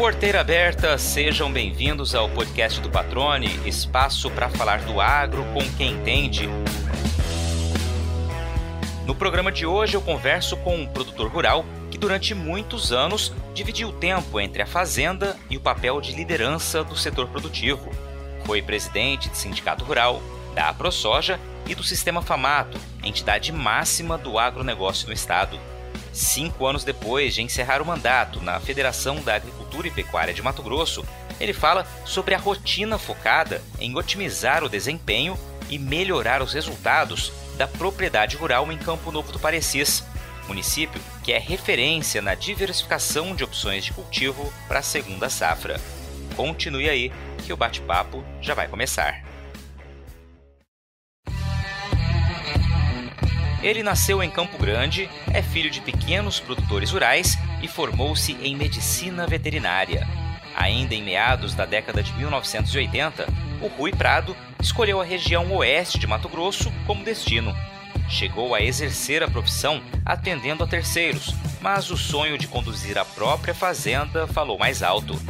Porteira aberta, sejam bem-vindos ao podcast do Patrone, espaço para falar do agro com quem entende. No programa de hoje eu converso com um produtor rural que durante muitos anos dividiu o tempo entre a fazenda e o papel de liderança do setor produtivo. Foi presidente de sindicato rural, da AproSoja e do Sistema Famato, entidade máxima do agronegócio no estado. Cinco anos depois de encerrar o mandato na Federação da Agricultura e Pecuária de Mato Grosso, ele fala sobre a rotina focada em otimizar o desempenho e melhorar os resultados da propriedade rural em Campo Novo do Parecis, município que é referência na diversificação de opções de cultivo para a segunda safra. Continue aí, que o bate-papo já vai começar. Ele nasceu em Campo Grande, é filho de pequenos produtores rurais e formou-se em medicina veterinária. Ainda em meados da década de 1980, o Rui Prado escolheu a região oeste de Mato Grosso como destino. Chegou a exercer a profissão atendendo a terceiros, mas o sonho de conduzir a própria fazenda falou mais alto.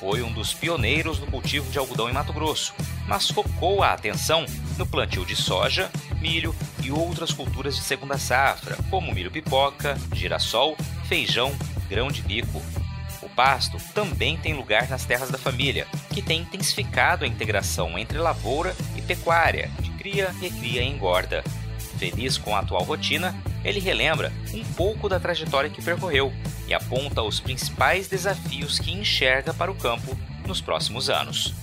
Foi um dos pioneiros no cultivo de algodão em Mato Grosso, mas focou a atenção no plantio de soja, milho e outras culturas de segunda safra, como milho pipoca, girassol, feijão, grão de bico. O pasto também tem lugar nas terras da família, que tem intensificado a integração entre lavoura e pecuária, de cria, recria e engorda. Feliz com a atual rotina, ele relembra um pouco da trajetória que percorreu e aponta os principais desafios que enxerga para o campo nos próximos anos.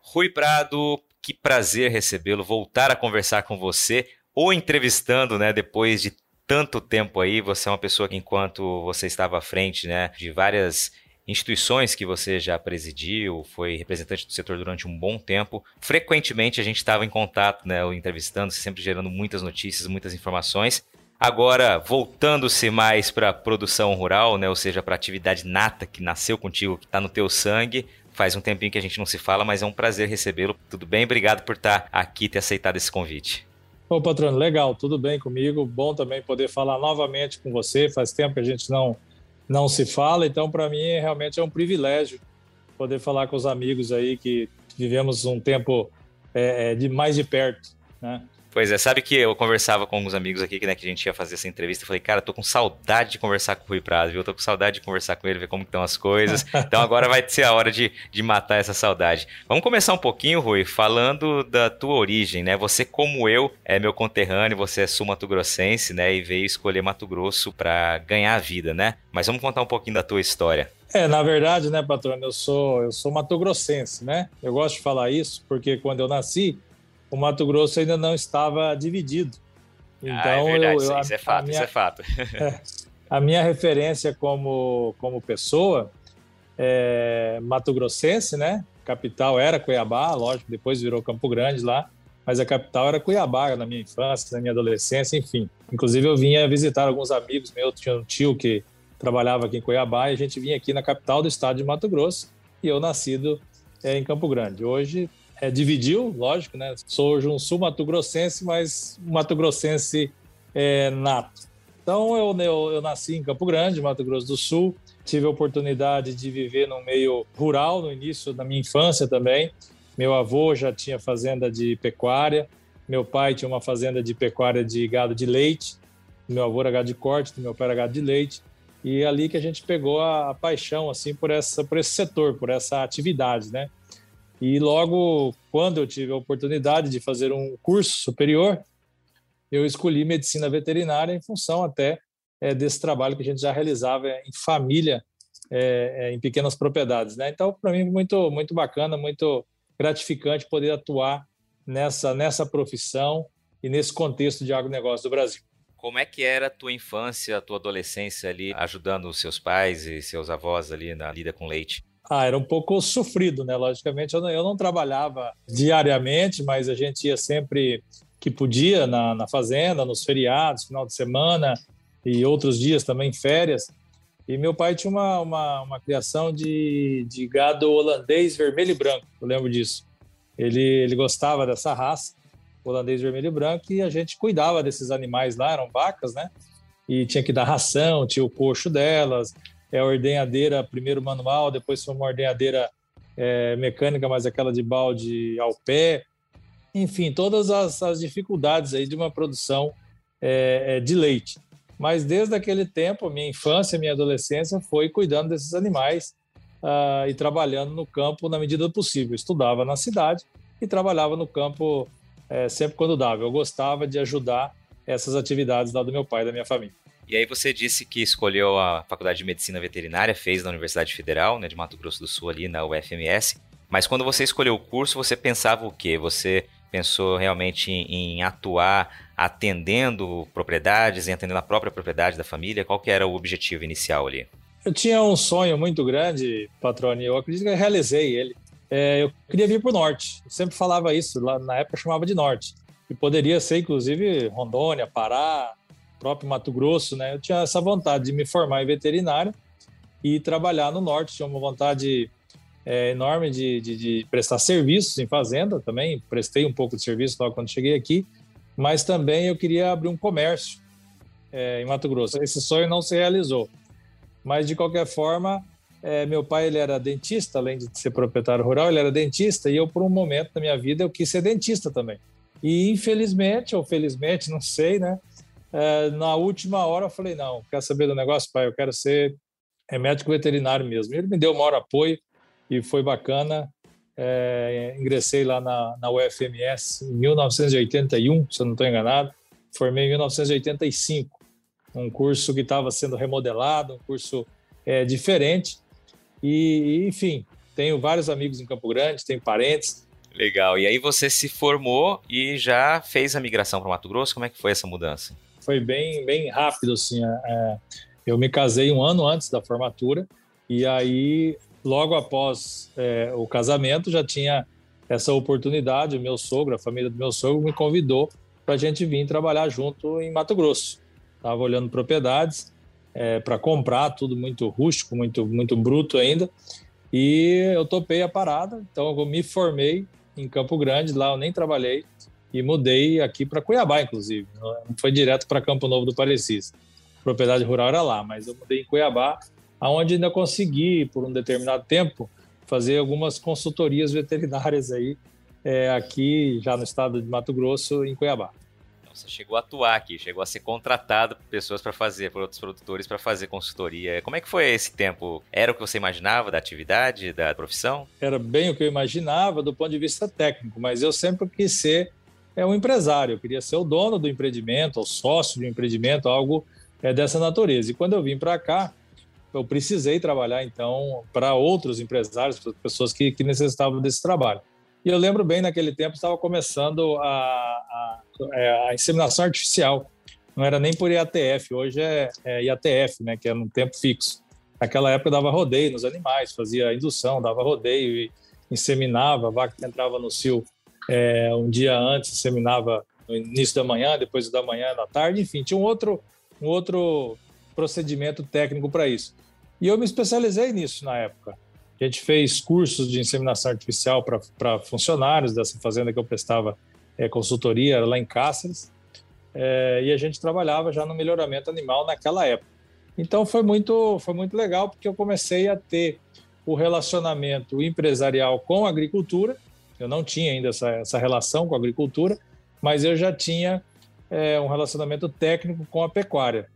Rui Prado, que prazer recebê-lo, voltar a conversar com você ou entrevistando, né, depois de tanto tempo aí. Você é uma pessoa que, enquanto você estava à frente, né, de várias instituições que você já presidiu, foi representante do setor durante um bom tempo. Frequentemente a gente estava em contato, né, entrevistando, sempre gerando muitas notícias, muitas informações. Agora, voltando-se mais para a produção rural, né, ou seja, para a atividade nata que nasceu contigo, que está no teu sangue, faz um tempinho que a gente não se fala, mas é um prazer recebê-lo. Tudo bem? Obrigado por estar aqui e ter aceitado esse convite. Ô, patrono, legal, tudo bem comigo. Bom também poder falar novamente com você. Faz tempo que a gente não, não se fala, então para mim realmente é um privilégio poder falar com os amigos aí que vivemos um tempo é, é de mais de perto, né? Pois é, sabe que eu conversava com alguns amigos aqui né, que a gente ia fazer essa entrevista. Eu falei, cara, tô com saudade de conversar com o Rui Prado, viu? Eu tô com saudade de conversar com ele, ver como estão as coisas. Então agora vai ser a hora de, de matar essa saudade. Vamos começar um pouquinho, Rui, falando da tua origem, né? Você, como eu, é meu conterrâneo, você é sul-mato-grossense, né? E veio escolher Mato Grosso para ganhar a vida, né? Mas vamos contar um pouquinho da tua história. É, na verdade, né, patrônio, eu sou, eu sou mato-grossense, né? Eu gosto de falar isso porque quando eu nasci, o Mato Grosso ainda não estava dividido. Então, ah, é então, verdade, eu, eu, isso, é fato, minha, isso é fato. é, a minha referência como, como pessoa é Mato Grossense, né? Capital era Cuiabá, lógico, depois virou Campo Grande lá, mas a capital era Cuiabá na minha infância, na minha adolescência, enfim. Inclusive eu vinha visitar alguns amigos meus, tinha um tio que trabalhava aqui em Cuiabá e a gente vinha aqui na capital do estado de Mato Grosso e eu nascido é, em Campo Grande. Hoje é, dividiu, lógico, né? Sou um sul-mato-grossense, mas mato-grossense é, nato. Então, eu, eu, eu, nasci em Campo Grande, Mato Grosso do Sul. Tive a oportunidade de viver no meio rural no início da minha infância também. Meu avô já tinha fazenda de pecuária. Meu pai tinha uma fazenda de pecuária de gado de leite. Meu avô era gado de corte, meu pai era gado de leite. E é ali que a gente pegou a, a paixão assim por essa por esse setor, por essa atividade, né? E logo quando eu tive a oportunidade de fazer um curso superior, eu escolhi medicina veterinária em função até é, desse trabalho que a gente já realizava em família, é, é, em pequenas propriedades. Né? Então, para mim, muito, muito bacana, muito gratificante poder atuar nessa, nessa profissão e nesse contexto de agronegócio do Brasil. Como é que era a tua infância, a tua adolescência ali, ajudando os seus pais e seus avós ali na lida com leite? Ah, era um pouco sofrido, né? Logicamente, eu não, eu não trabalhava diariamente, mas a gente ia sempre que podia na, na fazenda, nos feriados, final de semana e outros dias também, férias. E meu pai tinha uma, uma, uma criação de, de gado holandês vermelho e branco, eu lembro disso. Ele, ele gostava dessa raça, holandês vermelho e branco, e a gente cuidava desses animais lá, eram vacas, né? E tinha que dar ração, tinha o coxo delas, é, ordenhadeira primeiro manual, depois foi uma ordenhadeira é, mecânica, mas aquela de balde ao pé. Enfim, todas as, as dificuldades aí de uma produção é, é de leite. Mas desde aquele tempo, minha infância, minha adolescência, foi cuidando desses animais uh, e trabalhando no campo na medida do possível. Estudava na cidade e trabalhava no campo é, sempre quando dava. Eu gostava de ajudar essas atividades lá do meu pai e da minha família. E aí você disse que escolheu a Faculdade de Medicina Veterinária, fez na Universidade Federal, né, de Mato Grosso do Sul, ali na UFMS. Mas quando você escolheu o curso, você pensava o quê? Você pensou realmente em, atuar atendendo propriedades, em atendendo a própria propriedade da família? Qual que era o objetivo inicial ali? Eu tinha um sonho muito grande, patrone, eu acredito que eu realizei ele. É, eu queria vir para o norte, eu sempre falava isso, lá na época chamava de norte. E poderia ser, inclusive, Rondônia, Pará, próprio Mato Grosso, né? Eu tinha essa vontade de me formar em veterinário e trabalhar no norte. Tinha uma vontade é, enorme de, de, de, prestar serviços em fazenda também. Prestei um pouco de serviço logo quando cheguei aqui, mas também eu queria abrir um comércio é, em Mato Grosso. Esse sonho não se realizou, mas de qualquer forma, é, meu pai ele era dentista, além de ser proprietário rural, ele era dentista e eu por um momento da minha vida eu quis ser dentista também. E infelizmente ou felizmente, não sei, né? É, na última hora eu falei, não, quer saber do negócio, pai? Eu quero ser é, médico veterinário mesmo. Ele me deu o maior apoio e foi bacana. É, ingressei lá na, na UFMS em 1981, se eu não estou enganado. Formei em 1985, um curso que estava sendo remodelado, um curso é, diferente. E, enfim, tenho vários amigos em Campo Grande, tenho parentes. Legal. E aí você se formou e já fez a migração para Mato Grosso? Como é que foi essa mudança? Foi bem, bem rápido, assim. É, é, eu me casei um ano antes da formatura e aí, logo após é, o casamento, já tinha essa oportunidade. O meu sogro, a família do meu sogro, me convidou para a gente vir trabalhar junto em Mato Grosso. Estava olhando propriedades é, para comprar, tudo muito rústico, muito, muito bruto ainda. E eu topei a parada, então eu me formei em Campo Grande, lá eu nem trabalhei, e mudei aqui para Cuiabá, inclusive. Não foi direto para Campo Novo do Parecis. A propriedade rural era lá, mas eu mudei em Cuiabá, aonde ainda consegui, por um determinado tempo, fazer algumas consultorias veterinárias aí, é, aqui já no estado de Mato Grosso, em Cuiabá. Então, você chegou a atuar aqui, chegou a ser contratado por pessoas para fazer, por outros produtores para fazer consultoria. Como é que foi esse tempo? Era o que você imaginava da atividade, da profissão? Era bem o que eu imaginava do ponto de vista técnico, mas eu sempre quis ser é um empresário, eu queria ser o dono do empreendimento, o sócio do empreendimento, algo é, dessa natureza. E quando eu vim para cá, eu precisei trabalhar então para outros empresários, para pessoas que, que, necessitavam desse trabalho. E eu lembro bem, naquele tempo estava começando a, a, é, a, inseminação artificial. Não era nem por IATF, hoje é, é IATF, né, que é um tempo fixo. Naquela época dava rodeio nos animais, fazia indução, dava rodeio e inseminava, a vaca entrava no cio é, um dia antes seminava no início da manhã, depois da manhã, da tarde, enfim, tinha um outro, um outro procedimento técnico para isso. E eu me especializei nisso na época. A gente fez cursos de inseminação artificial para funcionários dessa fazenda que eu prestava é, consultoria, era lá em Cáceres, é, e a gente trabalhava já no melhoramento animal naquela época. Então foi muito, foi muito legal porque eu comecei a ter o relacionamento empresarial com a agricultura eu não tinha ainda essa, essa relação com a agricultura, mas eu já tinha é, um relacionamento técnico com a pecuária,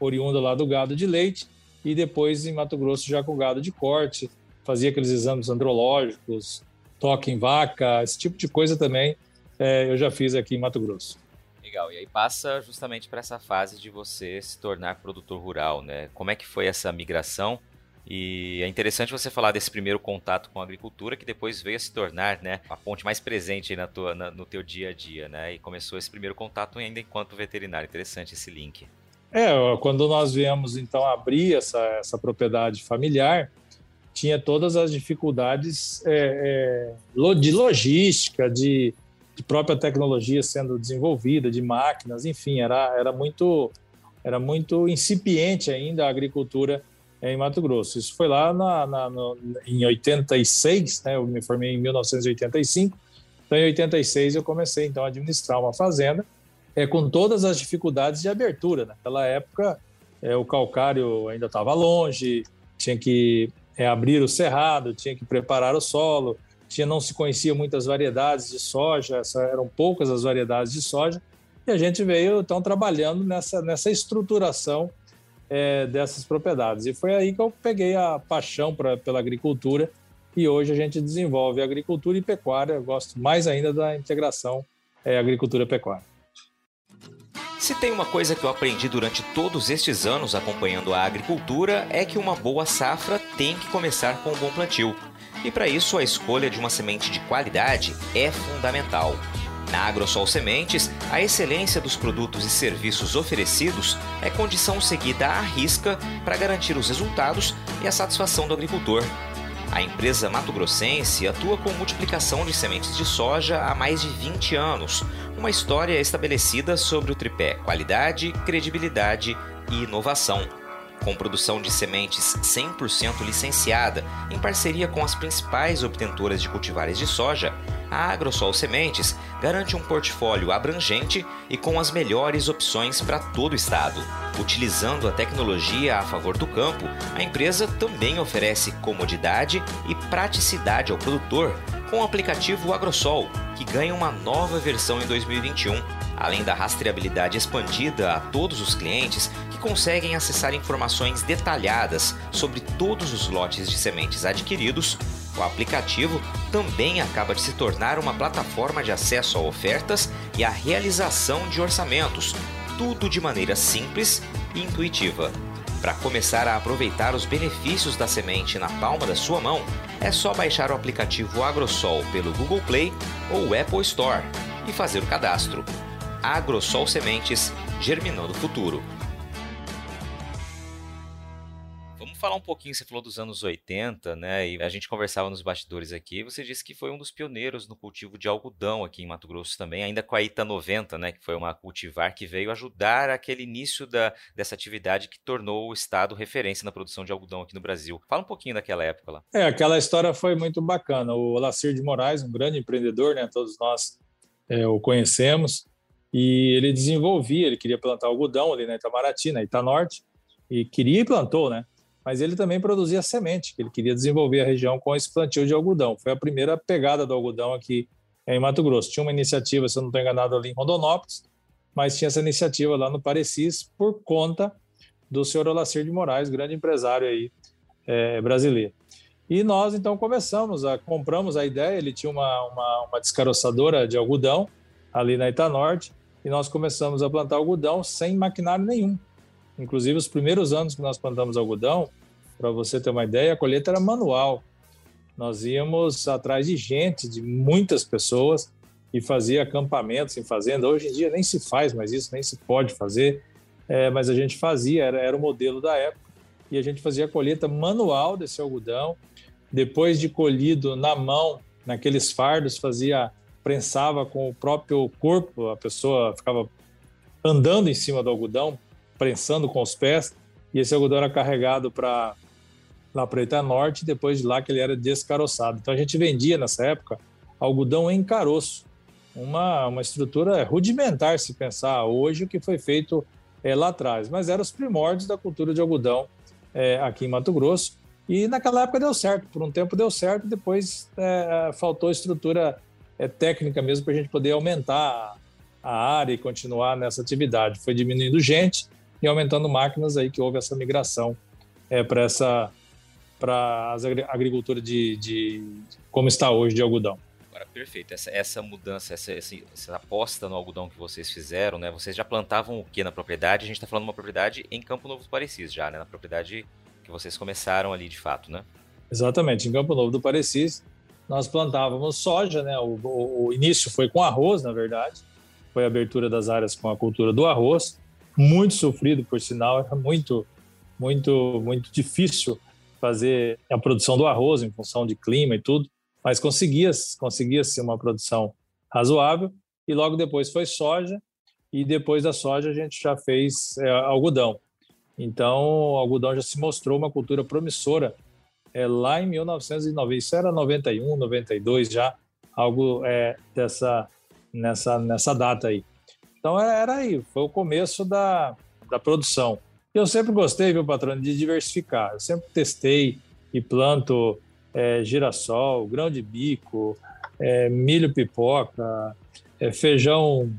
oriunda lá do gado de leite e depois em Mato Grosso já com gado de corte, fazia aqueles exames andrológicos, toque em vaca, esse tipo de coisa também é, eu já fiz aqui em Mato Grosso. Legal, e aí passa justamente para essa fase de você se tornar produtor rural, né? Como é que foi essa migração e é interessante você falar desse primeiro contato com a agricultura, que depois veio a se tornar né, a ponte mais presente na tua, na, no teu dia a dia, né? E começou esse primeiro contato ainda enquanto veterinário. Interessante esse link. É, quando nós viemos então abrir essa, essa propriedade familiar, tinha todas as dificuldades é, é, de logística, de, de própria tecnologia sendo desenvolvida, de máquinas, enfim, era, era muito era muito incipiente ainda a agricultura em Mato Grosso. Isso foi lá na, na, no, em 86, né? Eu me formei em 1985. Então, em 86 eu comecei então a administrar uma fazenda é, com todas as dificuldades de abertura. Naquela época, é, o calcário ainda estava longe, tinha que é, abrir o cerrado, tinha que preparar o solo, tinha não se conhecia muitas variedades de soja, eram poucas as variedades de soja, e a gente veio então trabalhando nessa, nessa estruturação é, dessas propriedades. E foi aí que eu peguei a paixão pra, pela agricultura e hoje a gente desenvolve agricultura e pecuária. Eu gosto mais ainda da integração é, agricultura-pecuária. Se tem uma coisa que eu aprendi durante todos estes anos acompanhando a agricultura é que uma boa safra tem que começar com um bom plantio. E para isso a escolha de uma semente de qualidade é fundamental. Na AgroSol Sementes, a excelência dos produtos e serviços oferecidos é condição seguida à risca para garantir os resultados e a satisfação do agricultor. A empresa Mato Grossense atua com multiplicação de sementes de soja há mais de 20 anos, uma história estabelecida sobre o tripé qualidade, credibilidade e inovação com produção de sementes 100% licenciada, em parceria com as principais obtentoras de cultivares de soja, a AgroSol Sementes garante um portfólio abrangente e com as melhores opções para todo o estado. Utilizando a tecnologia a favor do campo, a empresa também oferece comodidade e praticidade ao produtor com o aplicativo AgroSol, que ganha uma nova versão em 2021, além da rastreabilidade expandida a todos os clientes que conseguem acessar informações detalhadas sobre todos os lotes de sementes adquiridos. O aplicativo também acaba de se tornar uma plataforma de acesso a ofertas e a realização de orçamentos, tudo de maneira simples e intuitiva. Para começar a aproveitar os benefícios da semente na palma da sua mão, é só baixar o aplicativo AgroSol pelo Google Play ou Apple Store e fazer o cadastro. AgroSol Sementes, germinando o futuro. Falar um pouquinho, você falou dos anos 80, né? E a gente conversava nos bastidores aqui. Você disse que foi um dos pioneiros no cultivo de algodão aqui em Mato Grosso também, ainda com a ITA 90, né? Que foi uma cultivar que veio ajudar aquele início da, dessa atividade que tornou o estado referência na produção de algodão aqui no Brasil. Fala um pouquinho daquela época lá. É, aquela história foi muito bacana. O Olacir de Moraes, um grande empreendedor, né? Todos nós é, o conhecemos. E ele desenvolvia, ele queria plantar algodão ali na Itamaraty, na Itanorte, e queria e plantou, né? Mas ele também produzia semente, que ele queria desenvolver a região com esse plantio de algodão. Foi a primeira pegada do algodão aqui em Mato Grosso. Tinha uma iniciativa, se eu não estou enganado, ali em Rondonópolis, mas tinha essa iniciativa lá no Parecis por conta do senhor Olacir de Moraes, grande empresário aí é, brasileiro. E nós então começamos a compramos a ideia. Ele tinha uma, uma, uma descaroçadora de algodão ali na Itanorte e nós começamos a plantar algodão sem maquinário nenhum. Inclusive, os primeiros anos que nós plantamos algodão, para você ter uma ideia, a colheita era manual. Nós íamos atrás de gente, de muitas pessoas, e fazia acampamentos em fazenda. Hoje em dia nem se faz mais isso, nem se pode fazer, é, mas a gente fazia, era, era o modelo da época, e a gente fazia a colheita manual desse algodão. Depois de colhido na mão, naqueles fardos, fazia prensava com o próprio corpo, a pessoa ficava andando em cima do algodão, prensando com os pés, e esse algodão era carregado para lá para Ita Norte, depois de lá que ele era descaroçado. Então a gente vendia nessa época algodão em caroço, uma, uma estrutura rudimentar se pensar hoje o que foi feito é, lá atrás, mas eram os primórdios da cultura de algodão é, aqui em Mato Grosso. E naquela época deu certo, por um tempo deu certo, depois é, faltou estrutura é, técnica mesmo para a gente poder aumentar a área e continuar nessa atividade. Foi diminuindo gente, e aumentando máquinas aí que houve essa migração é, para essa para a agricultura de, de, como está hoje de algodão. Agora, perfeito. Essa, essa mudança, essa, essa, essa, aposta no algodão que vocês fizeram, né? Vocês já plantavam o que na propriedade? A gente está falando de uma propriedade em Campo Novo do Parecis já, né? Na propriedade que vocês começaram ali de fato, né? Exatamente. Em Campo Novo do Parecis, nós plantávamos soja, né? O, o, o início foi com arroz, na verdade. Foi a abertura das áreas com a cultura do arroz muito sofrido, por sinal, era muito, muito, muito difícil fazer a produção do arroz em função de clima e tudo, mas conseguia, conseguia ser uma produção razoável. E logo depois foi soja, e depois da soja a gente já fez é, algodão. Então, o algodão já se mostrou uma cultura promissora é, lá em 1990, isso era 91, 92 já, algo é, dessa, nessa, nessa data aí. Então era aí, foi o começo da, da produção. eu sempre gostei, viu, patrão, de diversificar. Eu sempre testei e planto é, girassol, grão de bico, é, milho pipoca, é, feijão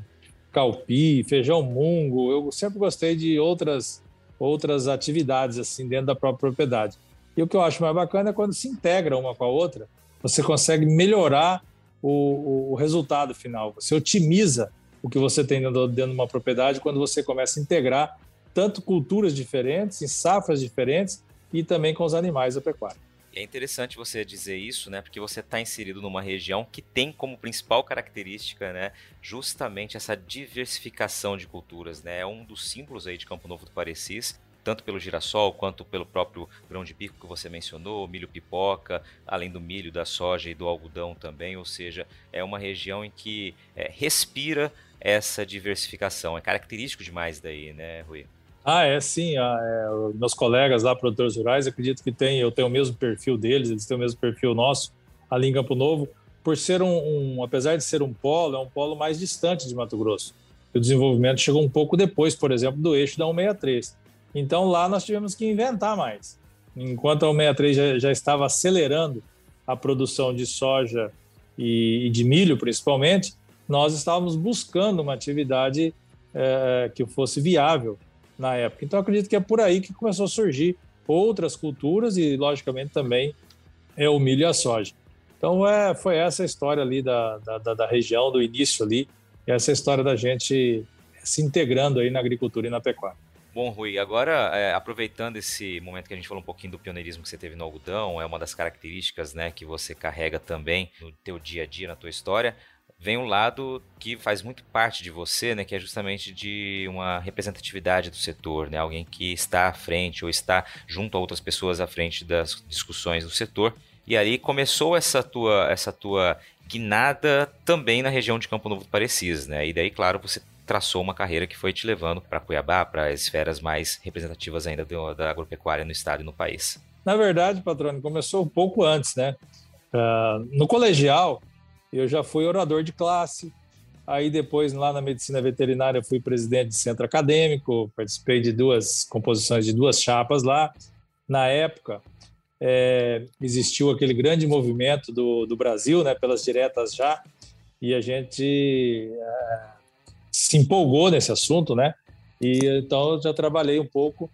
calpi, feijão mungo. Eu sempre gostei de outras outras atividades assim dentro da própria propriedade. E o que eu acho mais bacana é quando se integra uma com a outra, você consegue melhorar o, o resultado final. Você otimiza o que você tem dentro de uma propriedade quando você começa a integrar tanto culturas diferentes, em safras diferentes e também com os animais da pecuária. é interessante você dizer isso, né? Porque você está inserido numa região que tem como principal característica, né, justamente essa diversificação de culturas, né? É um dos símbolos aí de Campo Novo do Parecis, tanto pelo girassol quanto pelo próprio grão de bico que você mencionou, milho pipoca, além do milho, da soja e do algodão também. Ou seja, é uma região em que é, respira essa diversificação. É característico demais daí, né, Rui? Ah, é sim. Ah, é, meus colegas lá, produtores rurais, acredito que tem, eu tenho o mesmo perfil deles, eles têm o mesmo perfil nosso ali em Campo Novo. Por ser um, um apesar de ser um polo, é um polo mais distante de Mato Grosso. O desenvolvimento chegou um pouco depois, por exemplo, do eixo da 163. Então lá nós tivemos que inventar mais. Enquanto a 163 já, já estava acelerando a produção de soja e, e, de milho, principalmente, nós estávamos buscando uma atividade é, que fosse viável na época. Então, acredito que é por aí que começou a surgir outras culturas e, logicamente, também é o milho e a soja. Então, é, foi essa história ali da, da, da região, do início ali, essa história da gente se integrando aí na agricultura e na pecuária. Bom, Rui, agora é, aproveitando esse momento que a gente falou um pouquinho do pioneirismo que você teve no algodão, é uma das características né, que você carrega também no teu dia a dia, na tua história vem um lado que faz muito parte de você, né, que é justamente de uma representatividade do setor, né, alguém que está à frente ou está junto a outras pessoas à frente das discussões do setor. E aí começou essa tua essa tua guinada também na região de Campo Novo do Parecis, né? E daí, claro, você traçou uma carreira que foi te levando para Cuiabá, para as esferas mais representativas ainda do, da agropecuária no estado e no país. Na verdade, patrônio, começou um pouco antes, né? Uh, no colegial, eu já fui orador de classe. Aí depois, lá na medicina veterinária, fui presidente de centro acadêmico, participei de duas composições de duas chapas lá. Na época, é, existiu aquele grande movimento do, do Brasil, né, pelas diretas já, e a gente é, se empolgou nesse assunto, né? E então já trabalhei um pouco,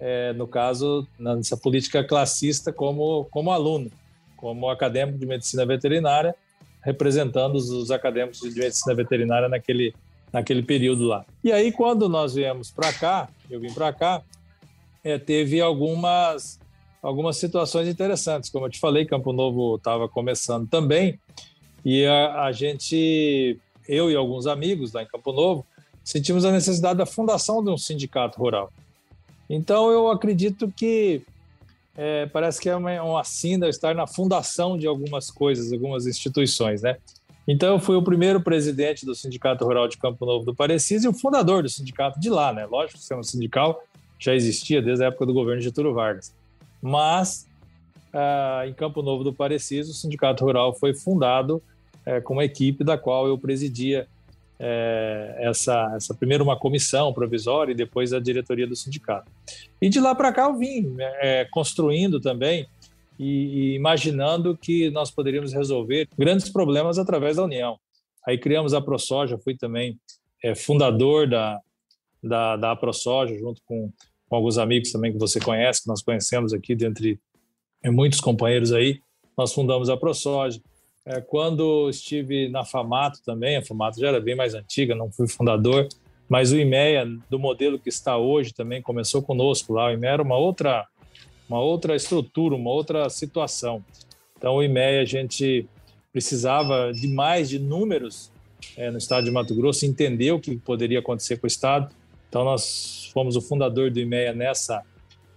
é, no caso, nessa política classista como, como aluno, como acadêmico de medicina veterinária, representando os, os acadêmicos de medicina veterinária naquele, naquele período lá. E aí, quando nós viemos para cá, eu vim para cá, é, teve algumas, algumas situações interessantes. Como eu te falei, Campo Novo estava começando também, e a, a, gente, eu e alguns amigos lá em Campo Novo, sentimos a necessidade da fundação de um sindicato rural. Então, eu acredito que é, parece que é uma, uma cinda estar na fundação de algumas coisas, algumas instituições, né? Então, eu fui o primeiro presidente do Sindicato Rural de Campo Novo do Parecis e o fundador do sindicato de lá, né? Lógico que o sindical já existia desde a época do governo de Getúlio Vargas. Mas, ah, em Campo Novo do Parecis, o Sindicato Rural foi fundado é, com uma equipe da qual eu presidia é, essa, essa primeiro uma comissão provisória e depois a diretoria do sindicato. E de lá para cá eu vim é, construindo também e, e, imaginando que nós poderíamos resolver grandes problemas através da união. Aí criamos a ProSoja, fui também é, fundador da, da, da ProSoja, junto com, com alguns amigos também que você conhece, que nós conhecemos aqui, dentre muitos companheiros aí. Nós fundamos a ProSoja. É, quando estive na Famato também, a Famato já era bem mais antiga, não fui fundador, mas o IMEA, do modelo que está hoje, também começou conosco lá. O IMEA era uma outra, uma outra estrutura, uma outra situação. Então, o IMEA, a gente precisava de mais de números é, no estado de Mato Grosso, entender o que poderia acontecer com o estado. Então, nós fomos o fundador do IMEA nessa,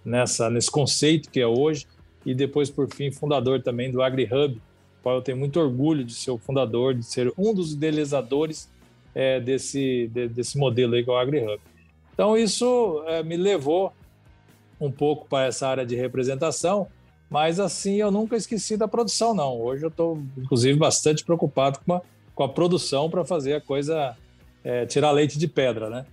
nessa, nesse conceito que é hoje, e depois, por fim, fundador também do AgriHub, qual eu tenho muito orgulho de ser o fundador, de ser um dos idealizadores é, desse, de, desse modelo aí que é o AgriHub. Então, isso é, me levou um pouco para essa área de representação, mas assim eu nunca esqueci da produção, não. Hoje eu estou, inclusive, bastante preocupado com a, com a produção para fazer a coisa é, tirar leite de pedra, né?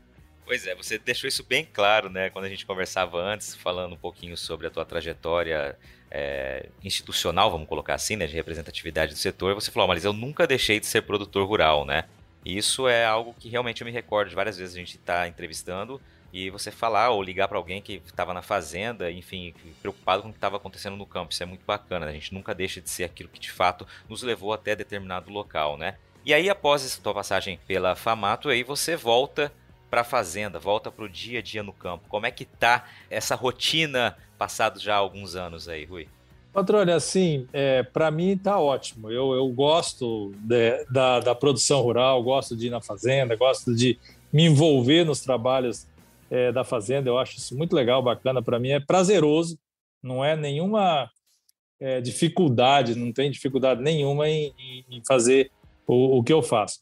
Pois é, você deixou isso bem claro, né? Quando a gente conversava antes, falando um pouquinho sobre a tua trajetória é, institucional, vamos colocar assim, né? De representatividade do setor, você falou, mas eu nunca deixei de ser produtor rural, né? E isso é algo que realmente eu me recordo de várias vezes a gente está entrevistando e você falar ou ligar para alguém que estava na fazenda, enfim, preocupado com o que estava acontecendo no campo. Isso é muito bacana, né? a gente nunca deixa de ser aquilo que de fato nos levou até determinado local, né? E aí, após essa tua passagem pela Famato, aí você volta para a fazenda, volta para o dia a dia no campo. Como é que tá essa rotina passados já alguns anos aí, Rui? Patrônio, assim, é, para mim tá ótimo. Eu, eu gosto de, da, da produção rural, gosto de ir na fazenda, gosto de me envolver nos trabalhos é, da fazenda. Eu acho isso muito legal, bacana. Para mim é prazeroso, não é nenhuma é, dificuldade, não tem dificuldade nenhuma em, em fazer o, o, que eu faço.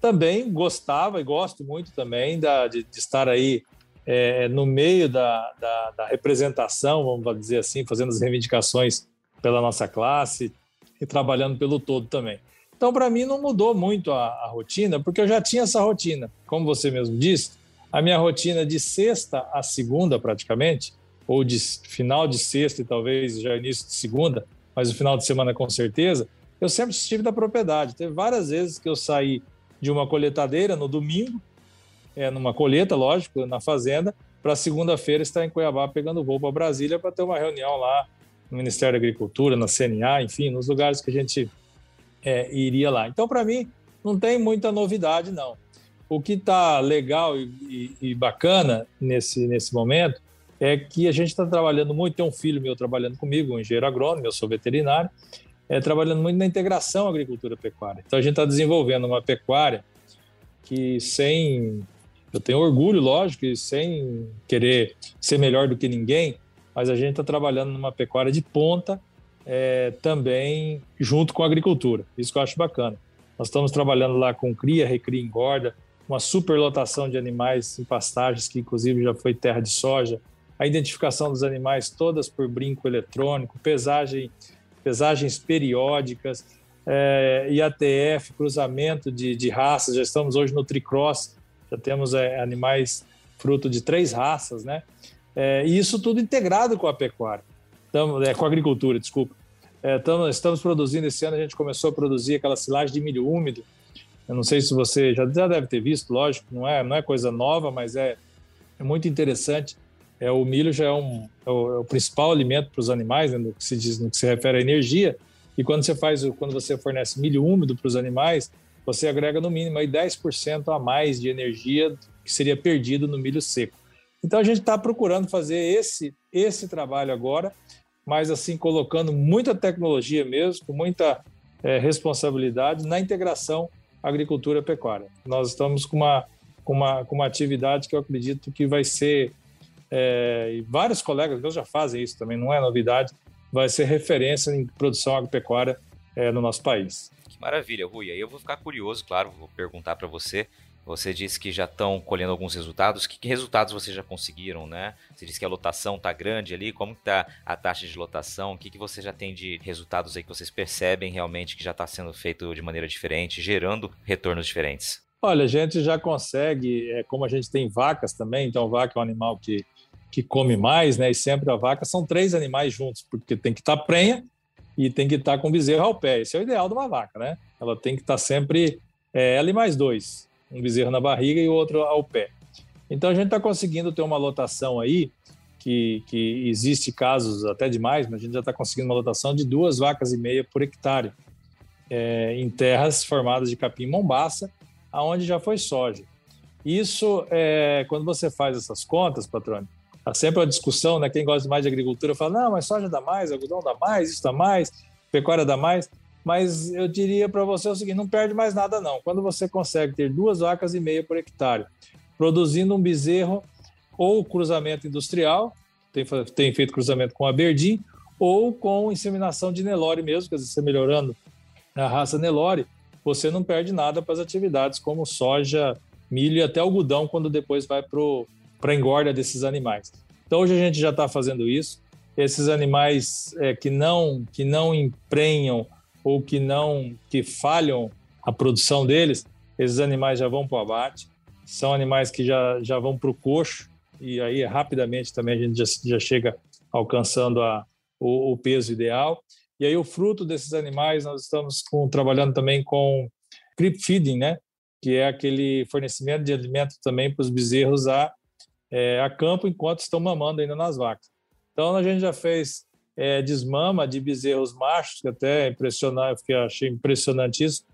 Também gostava e gosto muito também da, de, de estar aí é, no meio da, da, da, representação, vamos dizer assim, fazendo as reivindicações pela nossa classe e trabalhando pelo todo também. Então, para mim, não mudou muito a, a, rotina, porque eu já tinha essa rotina. Como você mesmo disse, a minha rotina de sexta a segunda, praticamente, ou de final de sexta e talvez já início de segunda, mas o final de semana com certeza, eu sempre estive da propriedade. Teve várias vezes que eu saí de uma coletadeira no domingo, é, numa colheita, lógico, na fazenda, para segunda-feira estar em Cuiabá pegando voo para Brasília para ter uma reunião lá no Ministério da Agricultura, na CNA, enfim, nos lugares que a gente é, iria lá. Então, para mim, não tem muita novidade, não. O que está legal e, e, e, bacana nesse, nesse momento é que a gente está trabalhando muito. Tem um filho meu trabalhando comigo, um engenheiro agrônomo, eu sou veterinário, é, trabalhando muito na integração agricultura-pecuária. Então, a gente está desenvolvendo uma pecuária que, sem. Eu tenho orgulho, lógico, e sem querer ser melhor do que ninguém, mas a gente está trabalhando numa pecuária de ponta é, também junto com a agricultura. Isso que eu acho bacana. Nós estamos trabalhando lá com cria, recria, engorda, uma superlotação de animais em pastagens, que inclusive já foi terra de soja, a identificação dos animais todas por brinco eletrônico, pesagem, pesagens periódicas, é, IATF, cruzamento de, de, raças, já estamos hoje no Tricross, já temos é, animais fruto de três raças, né? É, e isso tudo integrado com a pecuária, Tamo, é, com a agricultura, desculpa. É, tamo, estamos produzindo, esse ano a gente começou a produzir aquela silagem de milho úmido, eu não sei se você já, já deve ter visto, lógico, não é, não é coisa nova, mas é, é muito interessante. É, o milho já é, um, é, o, é o principal alimento para os animais, né, no, que se diz, no que se refere à energia. E quando você faz, quando você fornece milho úmido para os animais, você agrega no mínimo aí 10% a mais de energia que seria perdido no milho seco. Então a gente está procurando fazer esse esse trabalho agora, mas assim colocando muita tecnologia mesmo, com muita é, responsabilidade na integração agricultura pecuária. Nós estamos com uma, com uma, com uma atividade que eu acredito que vai ser, é, e vários colegas meus já fazem isso também, não é novidade, vai ser referência em produção agropecuária é, no nosso país. Maravilha, Rui. Aí eu vou ficar curioso, claro, vou perguntar para você você disse que já estão colhendo alguns resultados. Que, que, resultados vocês já conseguiram, né? Você disse que a lotação está grande ali. Como está a taxa de lotação? O que, que você já tem de resultados aí que vocês percebem realmente que já está sendo feito de maneira diferente, gerando retornos diferentes? Olha, a gente já consegue, é, como a gente tem vacas também, então vaca é um animal que, que come mais, né? E sempre a vaca são três animais juntos, porque tem que estar tá prenha e tem que estar tá com bezerro ao pé. Esse é o ideal de uma vaca, né? Ela tem que estar tá sempre é, ela e mais dois um bezerro na barriga e o outro ao pé. Então a gente está conseguindo ter uma lotação aí, que, que existe casos até demais, mas a gente já está conseguindo uma lotação de duas vacas e meia por hectare é, em terras formadas de capim mombaça, aonde já foi soja. Isso, é, quando você faz essas contas, patrônio, há sempre a discussão, né? Quem gosta mais de agricultura fala, não, mas soja dá mais, algodão dá mais, isso dá mais, pecuária dá mais mas eu diria para você o seguinte: não perde mais nada, não. Quando você consegue ter duas vacas e meia por hectare, produzindo um bezerro ou cruzamento industrial, tem, tem feito cruzamento com a Berdim, ou com inseminação de Nelore mesmo, quer dizer, você melhorando a raça Nelore, você não perde nada para as atividades como soja, milho e até algodão, quando depois vai para a engorda desses animais. Então, hoje a gente já está fazendo isso. Esses animais é, que, não, que não emprenham ou que não que falham a produção deles, esses animais já vão para o abate. são animais que já, já vão para o coxo, e aí rapidamente também a gente já, já chega alcançando a, o, o, peso ideal. E aí o fruto desses animais, nós estamos com, trabalhando também com creep feeding, né? que é aquele fornecimento de alimento também para os bezerros a, é, a campo enquanto estão mamando ainda nas vacas. Então a gente já fez é, desmama de bezerros machos, que até é impressionante, eu achei impressionante isso,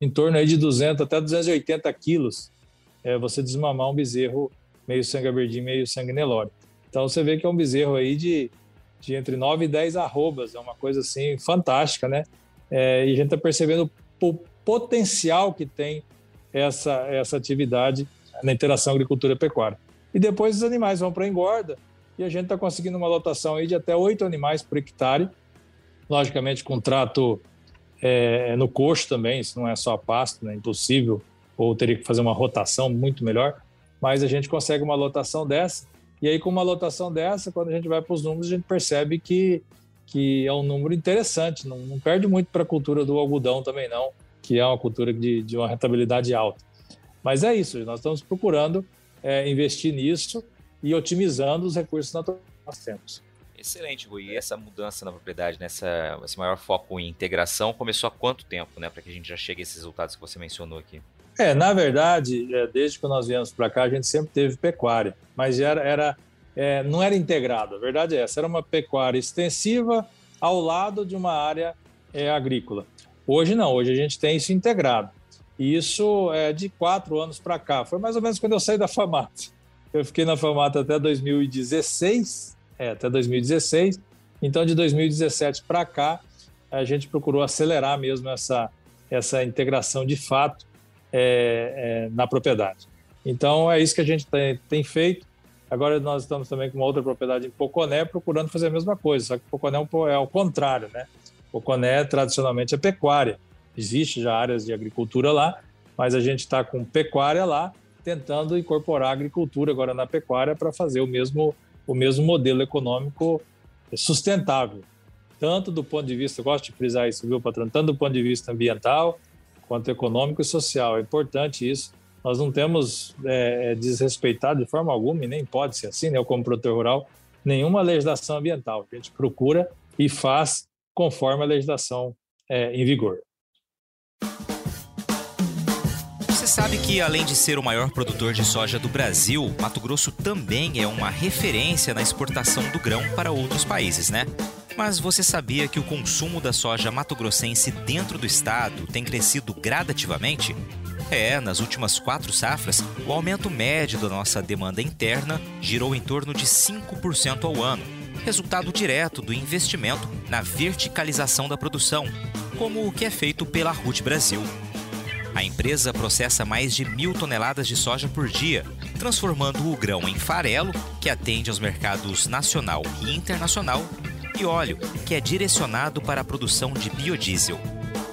em torno aí de 200 até 280 quilos, é, você desmamar um bezerro meio sangue aberdeen, meio sangue Nelore. Então você vê que é um bezerro aí de, de entre 9 e 10 arrobas, é uma coisa assim fantástica, né? É, e a gente está percebendo o potencial que tem essa, essa atividade na interação agricultura-pecuária. E depois os animais vão para engorda. E a gente está conseguindo uma lotação aí de até oito animais por hectare, logicamente com trato é, no coxo também, isso não é só pasto, né, impossível, ou teria que fazer uma rotação muito melhor, mas a gente consegue uma lotação dessa, e aí com uma lotação dessa, quando a gente vai para os números, a gente percebe que, que é um número interessante, não, não perde muito para a cultura do algodão também não, que é uma cultura de, de uma rentabilidade alta. Mas é isso, nós estamos procurando é, investir nisso e otimizando os recursos naturais que nós temos. Excelente, Rui. E essa mudança na propriedade, nessa, esse maior foco em integração, começou há quanto tempo, né? Para que a gente já chegue a esses resultados que você mencionou aqui? É, na verdade, é, desde que nós viemos para cá, a gente sempre teve pecuária, mas era, era é, não era integrado. A verdade é essa, era uma pecuária extensiva ao lado de uma área é, agrícola. Hoje não, hoje a gente tem isso integrado. E isso é de quatro anos para cá. Foi mais ou menos quando eu saí da FAMAT. Eu fiquei na FAMAT até 2016, é, até 2016. Então, de 2017 para cá, a gente procurou acelerar mesmo essa, essa integração de fato é, é, na propriedade. Então, é isso que a gente tem, tem, feito. Agora, nós estamos também com uma outra propriedade em Poconé, procurando fazer a mesma coisa, só que Poconé é, é ao contrário, né? O Coné tradicionalmente é pecuária. Existe já áreas de agricultura lá, mas a gente está com pecuária lá, tentando incorporar a agricultura agora na pecuária para fazer o mesmo, o mesmo modelo econômico sustentável, tanto do ponto de vista, gosto de frisar isso, viu, patrão? Tanto do ponto de vista ambiental, quanto econômico e social. É importante isso. Nós não temos é, é desrespeitado de forma alguma, e nem pode ser assim, né? Eu, como produtor rural, nenhuma legislação ambiental. A gente procura e faz conforme a legislação é, em vigor. Sabe que, além de ser o maior produtor de soja do Brasil, Mato Grosso também é uma referência na exportação do grão para outros países, né? Mas você sabia que o consumo da soja mato-grossense dentro do estado tem crescido gradativamente? É, nas últimas quatro safras, o aumento médio da nossa demanda interna girou em torno de 5% ao ano, resultado direto do investimento na verticalização da produção, como o que é feito pela RUT Brasil. A empresa processa mais de mil toneladas de soja por dia, transformando o grão em farelo, que atende aos mercados nacional e internacional, e óleo, que é direcionado para a produção de biodiesel.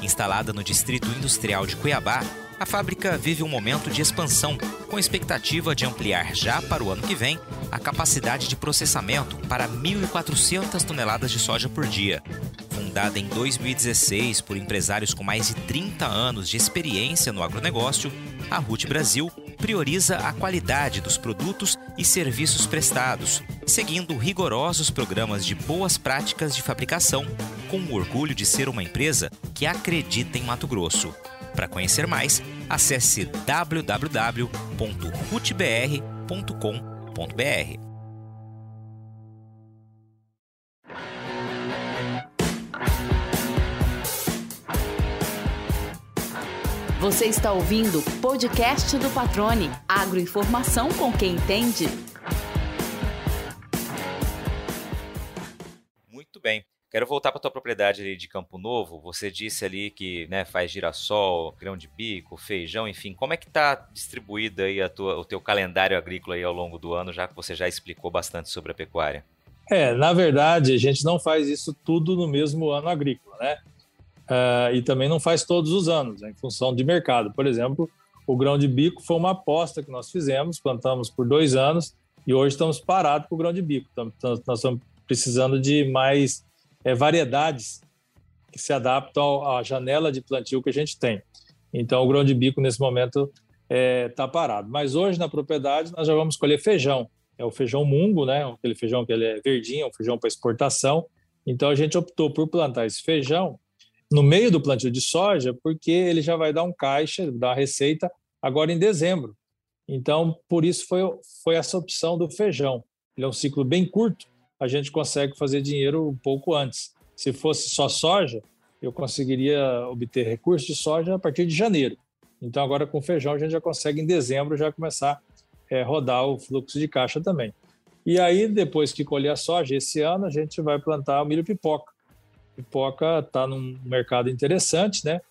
Instalada no Distrito Industrial de Cuiabá, a fábrica vive um momento de expansão, com expectativa de ampliar já para o ano que vem a capacidade de processamento para 1.400 toneladas de soja por dia. Fundada em 2016 por empresários com mais de 30 anos de experiência no agronegócio, a RUT Brasil prioriza a qualidade dos produtos e serviços prestados, seguindo rigorosos programas de boas práticas de fabricação, com o orgulho de ser uma empresa que acredita em Mato Grosso. Para conhecer mais, acesse www.rutbr.com.br. Você está ouvindo o podcast do Patrone. Agroinformação com quem entende. Quero voltar para tua propriedade de Campo Novo. Você disse ali que né, faz girassol, grão de bico, feijão, enfim. Como é que está distribuído aí tua, o teu calendário agrícola aí ao longo do ano, já que você já explicou bastante sobre a pecuária? É, na verdade, a gente não faz isso tudo no mesmo ano agrícola, né? Uh, e também não faz todos os anos, né, em função de mercado. Por exemplo, o grão de bico foi uma aposta que nós fizemos, plantamos por dois anos e hoje estamos parados com o grão de bico. Nós estamos precisando de mais é, variedades que se adaptam à janela de plantio que a gente tem. Então, o grão de bico, nesse momento, está é, tá parado. Mas hoje na propriedade nós já vamos colher feijão. É o feijão mungo, né? Aquele feijão que ele é verdinho, é um feijão para exportação. Então a gente optou por plantar esse feijão no meio do plantio de soja, porque ele já vai dar um caixa, dar uma receita agora em dezembro. Então, por isso foi, foi essa opção do feijão. Ele é um ciclo bem curto, a gente consegue fazer dinheiro um pouco antes. Se fosse só soja, eu conseguiria obter recursos de soja a partir de janeiro. Então, agora com feijão, a gente já consegue em dezembro já começar a é, rodar o fluxo de caixa também. E aí, depois que colher a soja, esse ano a gente vai plantar milho pipoca. Pipoca está num mercado interessante, né?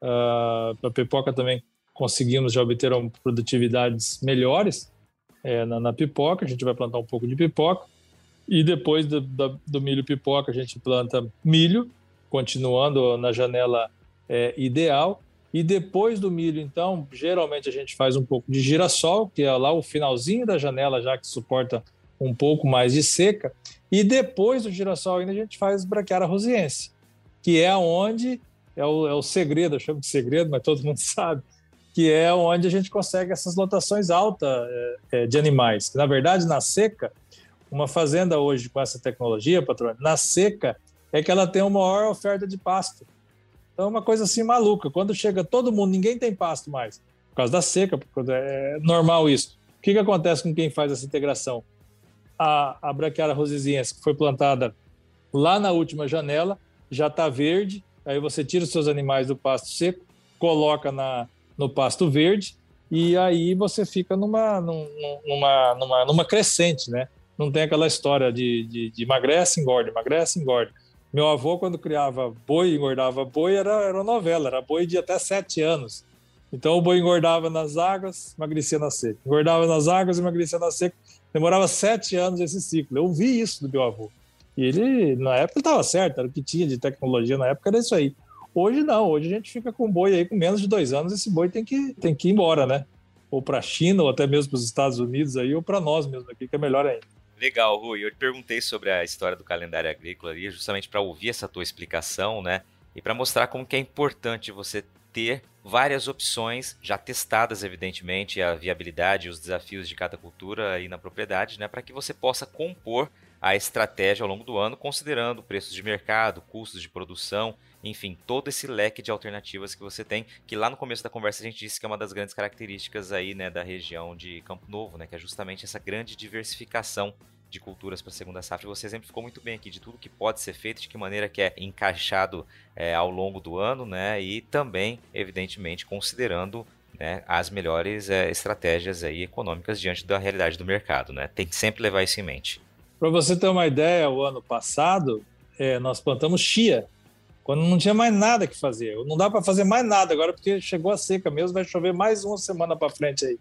Uh, pipoca também conseguimos já obter produtividades melhores é, na, na, pipoca. A gente vai plantar um pouco de pipoca. E depois do, do, do milho pipoca, a gente planta milho, continuando na janela é, ideal. E depois do milho, então, geralmente a gente faz um pouco de girassol, que é lá o finalzinho da janela, já que suporta um pouco mais de seca. E depois do girassol ainda a gente faz braquiária rosiense, que é onde é o, é o segredo, eu chamo de segredo, mas todo mundo sabe, que é onde a gente consegue essas lotações altas é, de animais. Na verdade, na seca, uma fazenda hoje com essa tecnologia, patrão, na seca é que ela tem uma maior oferta de pasto. Então é uma coisa assim maluca. Quando chega todo mundo, ninguém tem pasto mais, por causa da seca, porque é normal isso. O que, que acontece com quem faz essa integração? A, a braquiária rosiziense, que foi plantada lá na última janela, já está verde, aí você tira os seus animais do pasto seco, coloca na, no pasto verde, e aí você fica numa, numa, numa, numa crescente, né? Não tem aquela história de, de, de emagrece, engorda, emagrece. Meu avô, quando criava boi, engordava boi, era, era novela, era boi de até sete anos. Então o boi engordava nas águas, emagrecia na seca. Engordava nas águas, emagrecia na seca. Demorava sete anos esse ciclo. Eu vi isso do meu avô. E ele, na época, estava certo, era o que tinha de tecnologia na época, era isso aí. Hoje não, hoje a gente fica com boi aí com menos de dois anos, esse boi tem que, tem que ir embora, né? Ou para a China, ou até mesmo para os Estados Unidos aí, ou para nós mesmo aqui, que é melhor ainda. Legal, Rui. Eu te perguntei sobre a história do calendário agrícola ali, justamente para ouvir essa tua explicação, né? E para mostrar como que é importante você ter várias opções já testadas, evidentemente, a viabilidade e os desafios de cada cultura aí na propriedade, né? Para que você possa compor a estratégia ao longo do ano, considerando preços de mercado, custos de produção, enfim, todo esse leque de alternativas que você tem, que lá no começo da conversa a gente disse que é uma das grandes características aí, né, da região de Campo Novo, né, que é justamente essa grande diversificação de culturas para a segunda safra. Você exemplificou muito bem aqui de tudo que pode ser feito, de que maneira que é encaixado é, ao longo do ano, né? E também, evidentemente, considerando né, as melhores é, estratégias aí econômicas diante da realidade do mercado, né? Tem que sempre levar isso em mente. Para você ter uma ideia, o ano passado é, nós plantamos chia quando não tinha mais nada que fazer. Não dá para fazer mais nada agora porque chegou a seca mesmo, vai chover mais uma semana para frente aí.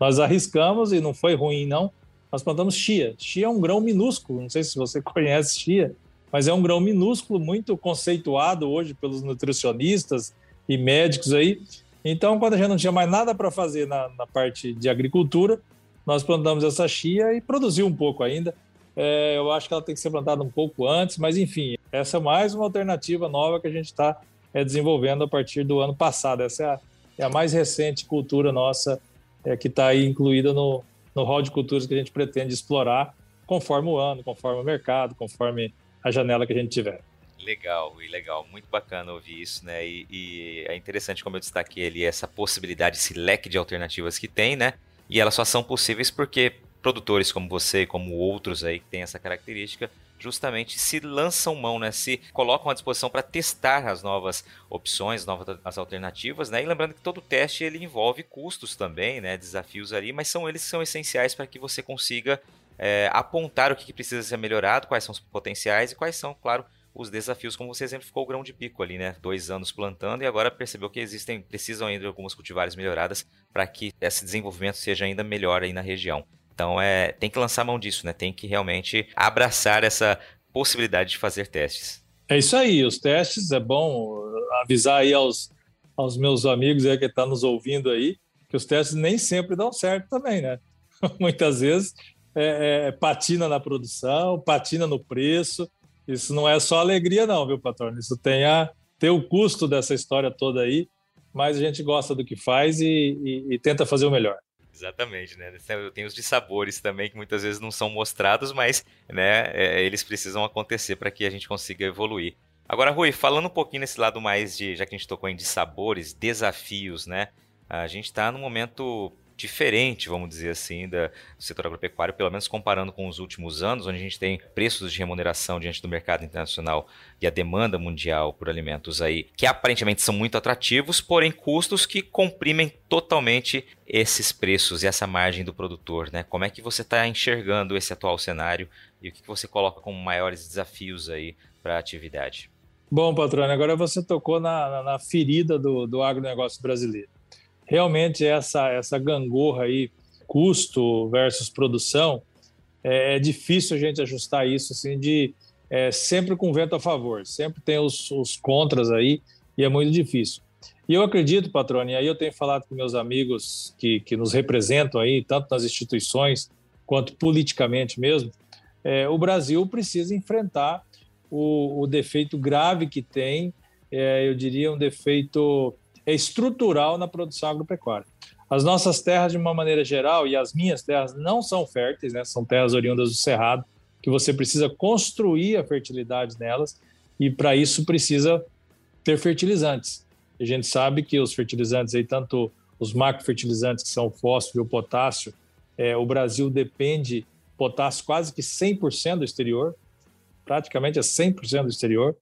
Nós arriscamos e não foi ruim não. Nós plantamos chia. Chia é um grão minúsculo, não sei se você conhece chia, mas é um grão minúsculo muito conceituado hoje pelos nutricionistas e médicos aí. Então, quando a gente não tinha mais nada para fazer na, na, parte de agricultura, nós plantamos essa chia e produziu um pouco ainda. É, eu acho que ela tem que ser plantada um pouco antes, mas enfim, essa é mais uma alternativa nova que a gente está é, desenvolvendo a partir do ano passado. Essa é a, é a mais recente cultura nossa é, que está aí incluída no, no rol de culturas que a gente pretende explorar conforme o ano, conforme o mercado, conforme a janela que a gente tiver. Legal, e legal, muito bacana ouvir isso, né? E, e, é interessante como eu destaquei ali essa possibilidade, esse leque de alternativas que tem, né? E elas só são possíveis porque produtores como você e como outros aí que têm essa característica justamente se lançam mão, né? Se colocam à disposição para testar as novas opções, novas as alternativas, né? E lembrando que todo teste ele envolve custos também, né? Desafios ali, mas são eles que são essenciais para que você consiga é, apontar o que precisa ser melhorado, quais são os potenciais e quais são, claro, os desafios, como você exemplificou o grão de pico ali, né? Dois anos plantando e agora percebeu que existem, precisam ainda de algumas cultivares melhoradas para que esse desenvolvimento seja ainda melhor aí na região. Então é, tem que lançar mão disso, né? Tem que realmente abraçar essa possibilidade de fazer testes. É isso aí, os testes é bom avisar aí aos, aos meus amigos aí que estão tá nos ouvindo aí que os testes nem sempre dão certo também, né? Muitas vezes é, é, patina na produção, patina no preço. Isso não é só alegria, não, viu, patrão? Isso tem, a, tem o custo dessa história toda aí. mas a gente gosta do que faz e, e, e tenta fazer o melhor. Exatamente, né? Tem os dissabores também que muitas vezes não são mostrados, mas né, é, eles precisam acontecer para que a gente consiga evoluir. Agora, Rui, falando um pouquinho nesse lado mais de, já que a gente tocou em dissabores, desafios, né? A gente está num momento diferente, vamos dizer assim, da, do setor agropecuário, pelo menos comparando com os últimos anos, onde a gente tem preços de remuneração diante do mercado internacional e a demanda mundial por alimentos aí, que aparentemente são muito atrativos, porém custos que comprimem totalmente esses preços e essa margem do produtor, né? Como é que você está enxergando esse atual cenário e o que você coloca como maiores desafios aí para a atividade? Bom, patrônio, agora você tocou na, na, na ferida do, do agronegócio brasileiro realmente essa, essa gangorra aí, custo versus produção, é, é difícil a gente ajustar isso assim de é, sempre com vento a favor, sempre tem os, os contras aí e é muito difícil. E eu acredito, patrônio, e aí eu tenho falado com meus amigos que, que nos representam aí, tanto nas instituições quanto politicamente mesmo, é, o Brasil precisa enfrentar o, o defeito grave que tem, é, eu diria um defeito é estrutural na produção agropecuária. As nossas terras, de uma maneira geral, e as minhas terras não são férteis, né? são terras oriundas do Cerrado, que você precisa construir a fertilidade nelas, e para isso precisa ter fertilizantes. A gente sabe que os fertilizantes, aí, tanto os macrofertilizantes, que são o fósforo e o potássio, é, o Brasil depende potássio quase que 100% do exterior, praticamente é 100% do exterior.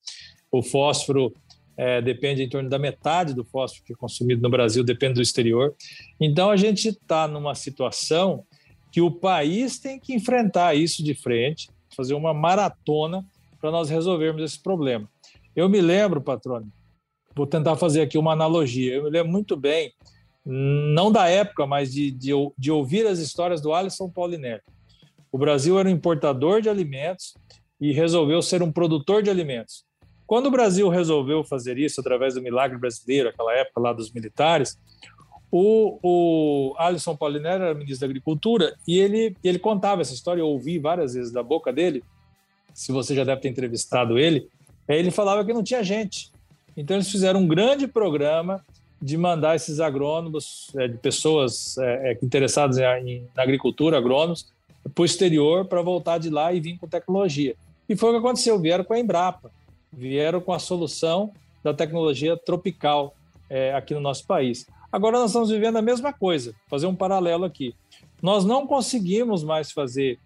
O fósforo é, depende em torno da metade do fósforo que é consumido no Brasil, depende do exterior. Então a gente está numa situação que o país tem que enfrentar isso de frente, fazer uma maratona para nós resolvermos esse problema. Eu me lembro, patrônio, vou tentar fazer aqui uma analogia. Eu me lembro muito bem, não da época, mas de, de, de ouvir as histórias do Alisson Paulinelli. O Brasil era um importador de alimentos e resolveu ser um produtor de alimentos. Quando o Brasil resolveu fazer isso através do milagre brasileiro, aquela época lá dos militares, o, o Alisson Paulinero era ministro da Agricultura e ele, ele contava essa história, eu ouvi várias vezes da boca dele, se você já deve ter entrevistado ele, ele falava que não tinha gente. Então eles fizeram um grande programa de mandar esses agrônomos, é, de pessoas é, é interessadas na agricultura, agrônomos, para o exterior para voltar de lá e vir com tecnologia. E foi o que aconteceu, vieram com a Embrapa vieram com a solução da tecnologia tropical é, aqui no nosso país. Agora nós estamos vivendo a mesma coisa, fazer um paralelo aqui. Nós não conseguimos mais fazer